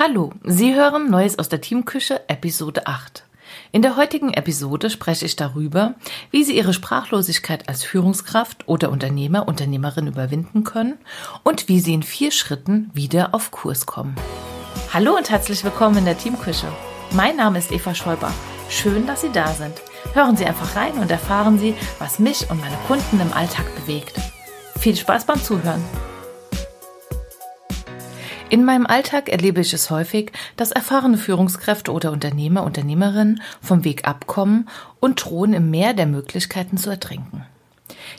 Hallo, Sie hören Neues aus der Teamküche, Episode 8. In der heutigen Episode spreche ich darüber, wie Sie Ihre Sprachlosigkeit als Führungskraft oder Unternehmer, Unternehmerin überwinden können und wie Sie in vier Schritten wieder auf Kurs kommen. Hallo und herzlich willkommen in der Teamküche. Mein Name ist Eva Schäuber. Schön, dass Sie da sind. Hören Sie einfach rein und erfahren Sie, was mich und meine Kunden im Alltag bewegt. Viel Spaß beim Zuhören. In meinem Alltag erlebe ich es häufig, dass erfahrene Führungskräfte oder Unternehmer, Unternehmerinnen vom Weg abkommen und drohen im Meer der Möglichkeiten zu ertrinken.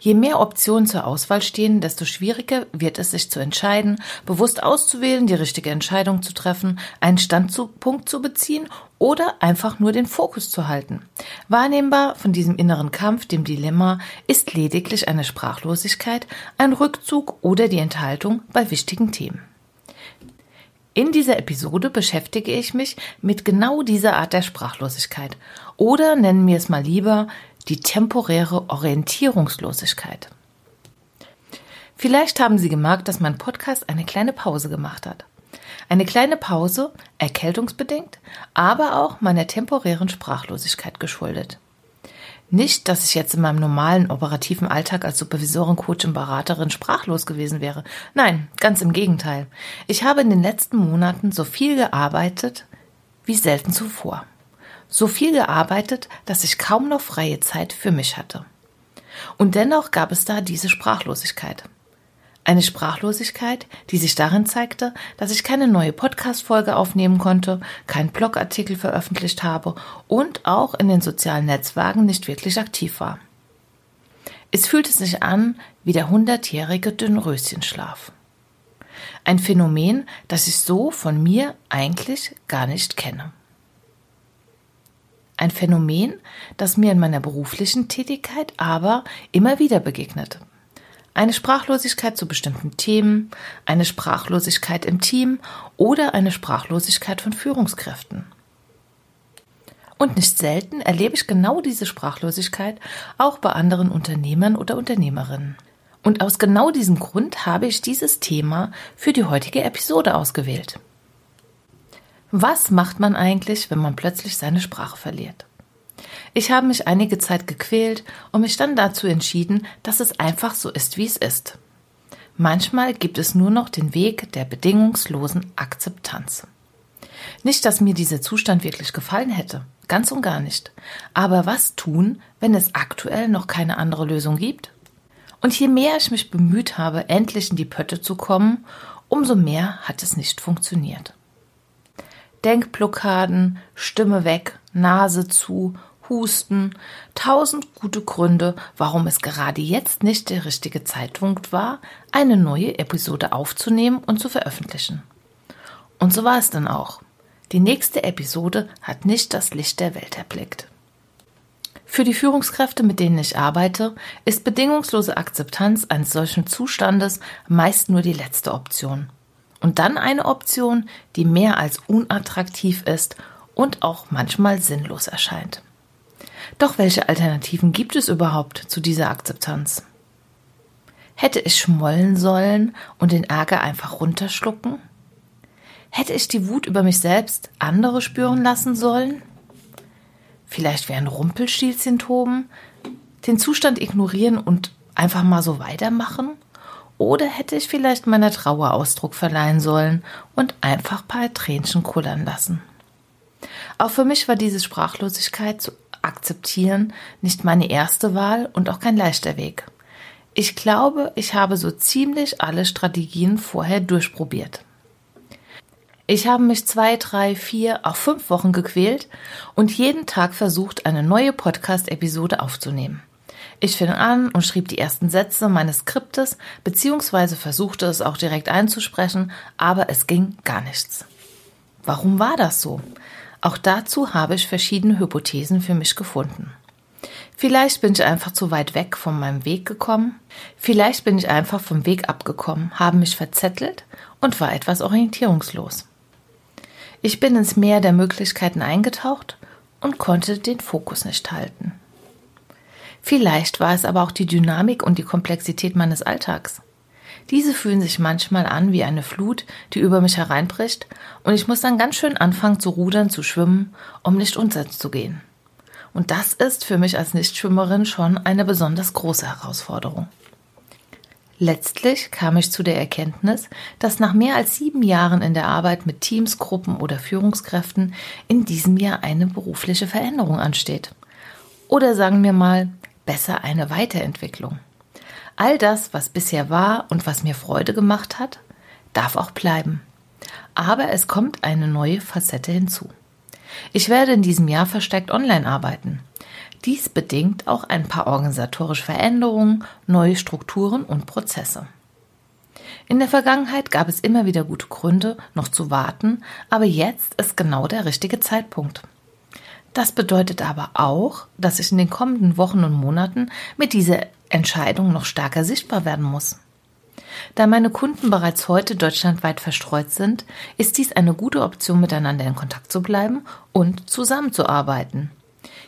Je mehr Optionen zur Auswahl stehen, desto schwieriger wird es sich zu entscheiden, bewusst auszuwählen, die richtige Entscheidung zu treffen, einen Standpunkt zu beziehen oder einfach nur den Fokus zu halten. Wahrnehmbar von diesem inneren Kampf, dem Dilemma, ist lediglich eine Sprachlosigkeit, ein Rückzug oder die Enthaltung bei wichtigen Themen. In dieser Episode beschäftige ich mich mit genau dieser Art der Sprachlosigkeit oder nennen wir es mal lieber die temporäre Orientierungslosigkeit. Vielleicht haben Sie gemerkt, dass mein Podcast eine kleine Pause gemacht hat. Eine kleine Pause, erkältungsbedingt, aber auch meiner temporären Sprachlosigkeit geschuldet. Nicht, dass ich jetzt in meinem normalen operativen Alltag als Supervisorin, Coach und Beraterin sprachlos gewesen wäre. Nein, ganz im Gegenteil. Ich habe in den letzten Monaten so viel gearbeitet wie selten zuvor. So viel gearbeitet, dass ich kaum noch freie Zeit für mich hatte. Und dennoch gab es da diese Sprachlosigkeit. Eine Sprachlosigkeit, die sich darin zeigte, dass ich keine neue Podcast-Folge aufnehmen konnte, keinen Blogartikel veröffentlicht habe und auch in den sozialen Netzwerken nicht wirklich aktiv war. Es fühlte sich an wie der hundertjährige Dünnröschenschlaf. Ein Phänomen, das ich so von mir eigentlich gar nicht kenne. Ein Phänomen, das mir in meiner beruflichen Tätigkeit aber immer wieder begegnet eine Sprachlosigkeit zu bestimmten Themen, eine Sprachlosigkeit im Team oder eine Sprachlosigkeit von Führungskräften. Und nicht selten erlebe ich genau diese Sprachlosigkeit auch bei anderen Unternehmern oder Unternehmerinnen. Und aus genau diesem Grund habe ich dieses Thema für die heutige Episode ausgewählt. Was macht man eigentlich, wenn man plötzlich seine Sprache verliert? Ich habe mich einige Zeit gequält und mich dann dazu entschieden, dass es einfach so ist, wie es ist. Manchmal gibt es nur noch den Weg der bedingungslosen Akzeptanz. Nicht, dass mir dieser Zustand wirklich gefallen hätte, ganz und gar nicht. Aber was tun, wenn es aktuell noch keine andere Lösung gibt? Und je mehr ich mich bemüht habe, endlich in die Pötte zu kommen, umso mehr hat es nicht funktioniert. Denkblockaden, Stimme weg, Nase zu, Husten, tausend gute Gründe, warum es gerade jetzt nicht der richtige Zeitpunkt war, eine neue Episode aufzunehmen und zu veröffentlichen. Und so war es dann auch. Die nächste Episode hat nicht das Licht der Welt erblickt. Für die Führungskräfte, mit denen ich arbeite, ist bedingungslose Akzeptanz eines solchen Zustandes meist nur die letzte Option. Und dann eine Option, die mehr als unattraktiv ist und auch manchmal sinnlos erscheint. Doch welche Alternativen gibt es überhaupt zu dieser Akzeptanz? Hätte ich schmollen sollen und den Ärger einfach runterschlucken? Hätte ich die Wut über mich selbst andere spüren lassen sollen? Vielleicht wären Rumpelstilzchen toben, den Zustand ignorieren und einfach mal so weitermachen? Oder hätte ich vielleicht meiner Trauer Ausdruck verleihen sollen und einfach ein paar Tränchen kullern lassen? Auch für mich war diese Sprachlosigkeit zu akzeptieren nicht meine erste Wahl und auch kein leichter Weg. Ich glaube, ich habe so ziemlich alle Strategien vorher durchprobiert. Ich habe mich zwei, drei, vier, auch fünf Wochen gequält und jeden Tag versucht, eine neue Podcast-Episode aufzunehmen. Ich fing an und schrieb die ersten Sätze meines Skriptes, beziehungsweise versuchte es auch direkt einzusprechen, aber es ging gar nichts. Warum war das so? Auch dazu habe ich verschiedene Hypothesen für mich gefunden. Vielleicht bin ich einfach zu weit weg von meinem Weg gekommen. Vielleicht bin ich einfach vom Weg abgekommen, habe mich verzettelt und war etwas orientierungslos. Ich bin ins Meer der Möglichkeiten eingetaucht und konnte den Fokus nicht halten. Vielleicht war es aber auch die Dynamik und die Komplexität meines Alltags. Diese fühlen sich manchmal an wie eine Flut, die über mich hereinbricht, und ich muss dann ganz schön anfangen zu rudern, zu schwimmen, um nicht unterzugehen. Und das ist für mich als Nichtschwimmerin schon eine besonders große Herausforderung. Letztlich kam ich zu der Erkenntnis, dass nach mehr als sieben Jahren in der Arbeit mit Teams, Gruppen oder Führungskräften in diesem Jahr eine berufliche Veränderung ansteht. Oder sagen wir mal, besser eine Weiterentwicklung. All das, was bisher war und was mir Freude gemacht hat, darf auch bleiben. Aber es kommt eine neue Facette hinzu. Ich werde in diesem Jahr verstärkt online arbeiten. Dies bedingt auch ein paar organisatorische Veränderungen, neue Strukturen und Prozesse. In der Vergangenheit gab es immer wieder gute Gründe, noch zu warten, aber jetzt ist genau der richtige Zeitpunkt. Das bedeutet aber auch, dass ich in den kommenden Wochen und Monaten mit dieser Entscheidung noch stärker sichtbar werden muss. Da meine Kunden bereits heute deutschlandweit verstreut sind, ist dies eine gute Option, miteinander in Kontakt zu bleiben und zusammenzuarbeiten.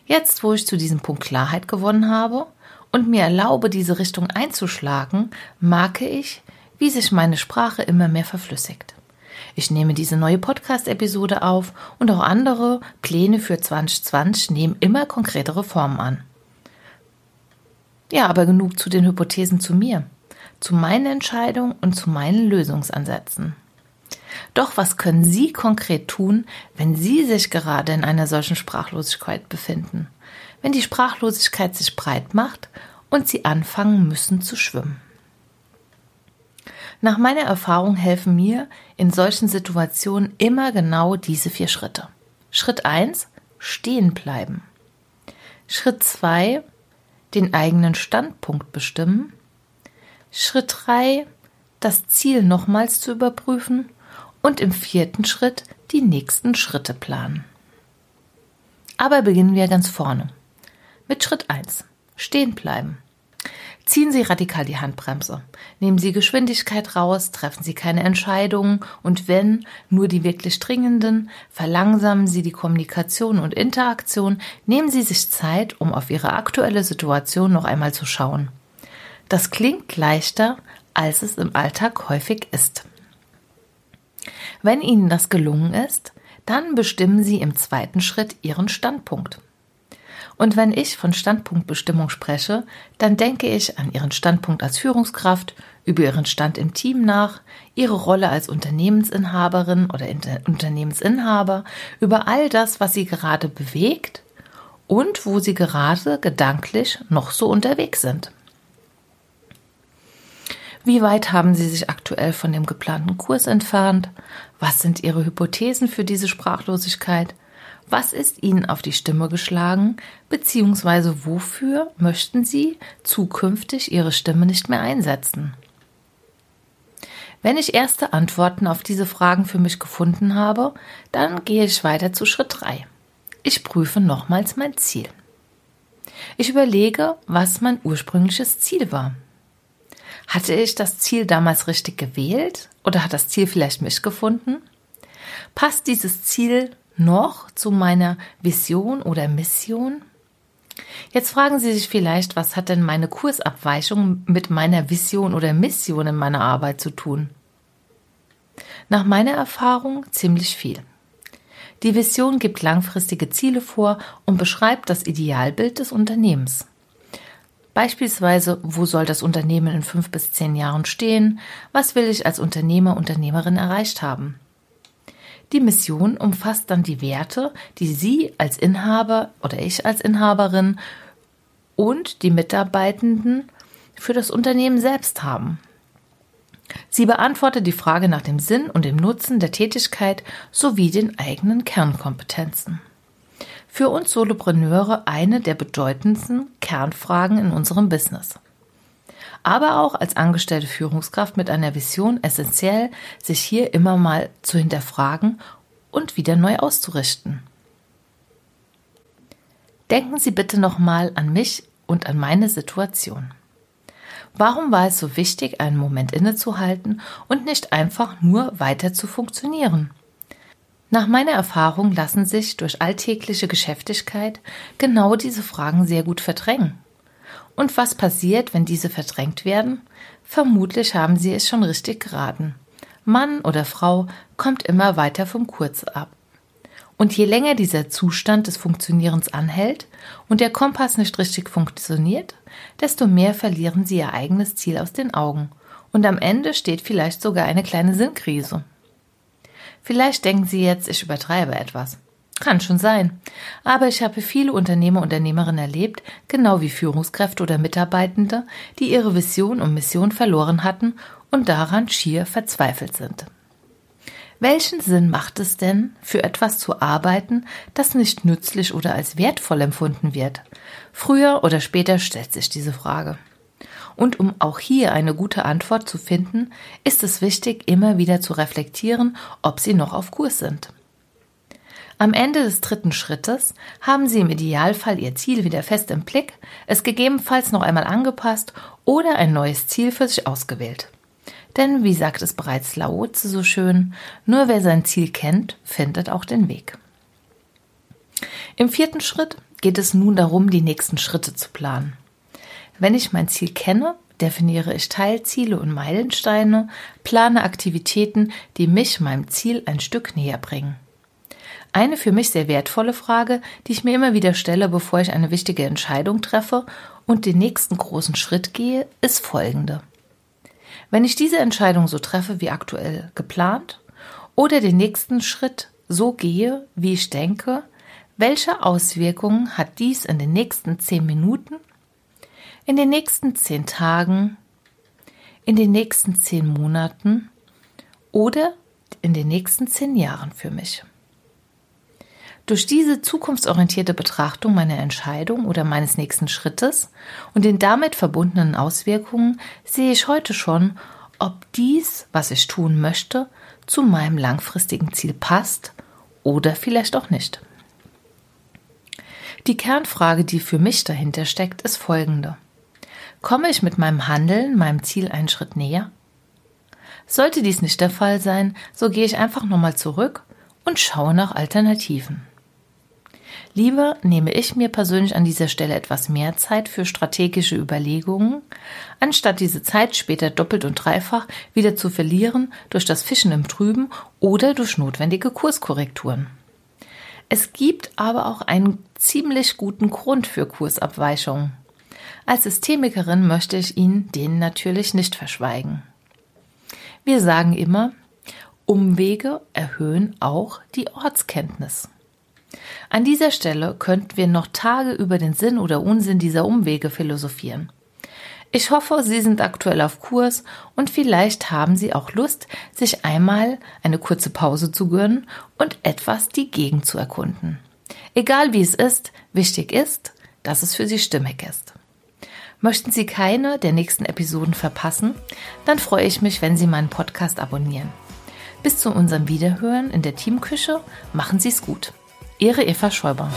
Jetzt, wo ich zu diesem Punkt Klarheit gewonnen habe und mir erlaube, diese Richtung einzuschlagen, merke ich, wie sich meine Sprache immer mehr verflüssigt. Ich nehme diese neue Podcast-Episode auf und auch andere Pläne für 2020 nehmen immer konkretere Formen an. Ja, aber genug zu den Hypothesen zu mir, zu meinen Entscheidungen und zu meinen Lösungsansätzen. Doch was können Sie konkret tun, wenn Sie sich gerade in einer solchen Sprachlosigkeit befinden? Wenn die Sprachlosigkeit sich breit macht und Sie anfangen müssen zu schwimmen? Nach meiner Erfahrung helfen mir in solchen Situationen immer genau diese vier Schritte. Schritt eins: Stehen bleiben. Schritt zwei den eigenen Standpunkt bestimmen. Schritt 3, das Ziel nochmals zu überprüfen und im vierten Schritt die nächsten Schritte planen. Aber beginnen wir ganz vorne. Mit Schritt 1. Stehen bleiben. Ziehen Sie radikal die Handbremse. Nehmen Sie Geschwindigkeit raus, treffen Sie keine Entscheidungen und wenn, nur die wirklich dringenden, verlangsamen Sie die Kommunikation und Interaktion, nehmen Sie sich Zeit, um auf Ihre aktuelle Situation noch einmal zu schauen. Das klingt leichter, als es im Alltag häufig ist. Wenn Ihnen das gelungen ist, dann bestimmen Sie im zweiten Schritt Ihren Standpunkt. Und wenn ich von Standpunktbestimmung spreche, dann denke ich an Ihren Standpunkt als Führungskraft, über Ihren Stand im Team nach, Ihre Rolle als Unternehmensinhaberin oder Unternehmensinhaber, über all das, was Sie gerade bewegt und wo Sie gerade gedanklich noch so unterwegs sind. Wie weit haben Sie sich aktuell von dem geplanten Kurs entfernt? Was sind Ihre Hypothesen für diese Sprachlosigkeit? Was ist Ihnen auf die Stimme geschlagen, beziehungsweise wofür möchten Sie zukünftig Ihre Stimme nicht mehr einsetzen? Wenn ich erste Antworten auf diese Fragen für mich gefunden habe, dann gehe ich weiter zu Schritt 3. Ich prüfe nochmals mein Ziel. Ich überlege, was mein ursprüngliches Ziel war. Hatte ich das Ziel damals richtig gewählt oder hat das Ziel vielleicht mich gefunden? Passt dieses Ziel noch zu meiner Vision oder Mission? Jetzt fragen Sie sich vielleicht, was hat denn meine Kursabweichung mit meiner Vision oder Mission in meiner Arbeit zu tun? Nach meiner Erfahrung ziemlich viel. Die Vision gibt langfristige Ziele vor und beschreibt das Idealbild des Unternehmens. Beispielsweise, wo soll das Unternehmen in fünf bis zehn Jahren stehen? Was will ich als Unternehmer, Unternehmerin erreicht haben? Die Mission umfasst dann die Werte, die Sie als Inhaber oder ich als Inhaberin und die Mitarbeitenden für das Unternehmen selbst haben. Sie beantwortet die Frage nach dem Sinn und dem Nutzen der Tätigkeit sowie den eigenen Kernkompetenzen. Für uns Solopreneure eine der bedeutendsten Kernfragen in unserem Business aber auch als angestellte Führungskraft mit einer Vision essentiell, sich hier immer mal zu hinterfragen und wieder neu auszurichten. Denken Sie bitte nochmal an mich und an meine Situation. Warum war es so wichtig, einen Moment innezuhalten und nicht einfach nur weiter zu funktionieren? Nach meiner Erfahrung lassen sich durch alltägliche Geschäftigkeit genau diese Fragen sehr gut verdrängen. Und was passiert, wenn diese verdrängt werden? Vermutlich haben Sie es schon richtig geraten. Mann oder Frau kommt immer weiter vom Kurz ab. Und je länger dieser Zustand des Funktionierens anhält und der Kompass nicht richtig funktioniert, desto mehr verlieren Sie Ihr eigenes Ziel aus den Augen. Und am Ende steht vielleicht sogar eine kleine Sinnkrise. Vielleicht denken Sie jetzt, ich übertreibe etwas. Kann schon sein. Aber ich habe viele Unternehmer, Unternehmerinnen erlebt, genau wie Führungskräfte oder Mitarbeitende, die ihre Vision und Mission verloren hatten und daran schier verzweifelt sind. Welchen Sinn macht es denn, für etwas zu arbeiten, das nicht nützlich oder als wertvoll empfunden wird? Früher oder später stellt sich diese Frage. Und um auch hier eine gute Antwort zu finden, ist es wichtig, immer wieder zu reflektieren, ob Sie noch auf Kurs sind. Am Ende des dritten Schrittes haben Sie im Idealfall Ihr Ziel wieder fest im Blick, es gegebenenfalls noch einmal angepasst oder ein neues Ziel für sich ausgewählt. Denn, wie sagt es bereits Laozi so schön, nur wer sein Ziel kennt, findet auch den Weg. Im vierten Schritt geht es nun darum, die nächsten Schritte zu planen. Wenn ich mein Ziel kenne, definiere ich Teilziele und Meilensteine, plane Aktivitäten, die mich meinem Ziel ein Stück näher bringen. Eine für mich sehr wertvolle Frage, die ich mir immer wieder stelle, bevor ich eine wichtige Entscheidung treffe und den nächsten großen Schritt gehe, ist folgende. Wenn ich diese Entscheidung so treffe wie aktuell geplant oder den nächsten Schritt so gehe, wie ich denke, welche Auswirkungen hat dies in den nächsten zehn Minuten, in den nächsten zehn Tagen, in den nächsten zehn Monaten oder in den nächsten zehn Jahren für mich? Durch diese zukunftsorientierte Betrachtung meiner Entscheidung oder meines nächsten Schrittes und den damit verbundenen Auswirkungen sehe ich heute schon, ob dies, was ich tun möchte, zu meinem langfristigen Ziel passt oder vielleicht auch nicht. Die Kernfrage, die für mich dahinter steckt, ist folgende. Komme ich mit meinem Handeln meinem Ziel einen Schritt näher? Sollte dies nicht der Fall sein, so gehe ich einfach nochmal zurück und schaue nach Alternativen. Lieber nehme ich mir persönlich an dieser Stelle etwas mehr Zeit für strategische Überlegungen, anstatt diese Zeit später doppelt und dreifach wieder zu verlieren durch das Fischen im Trüben oder durch notwendige Kurskorrekturen. Es gibt aber auch einen ziemlich guten Grund für Kursabweichungen. Als Systemikerin möchte ich Ihnen den natürlich nicht verschweigen. Wir sagen immer, Umwege erhöhen auch die Ortskenntnis. An dieser Stelle könnten wir noch Tage über den Sinn oder Unsinn dieser Umwege philosophieren. Ich hoffe, Sie sind aktuell auf Kurs und vielleicht haben Sie auch Lust, sich einmal eine kurze Pause zu gönnen und etwas die Gegend zu erkunden. Egal wie es ist, wichtig ist, dass es für Sie stimmig ist. Möchten Sie keine der nächsten Episoden verpassen? Dann freue ich mich, wenn Sie meinen Podcast abonnieren. Bis zu unserem Wiederhören in der Teamküche, machen Sie es gut. Ihre Eva Schäuber.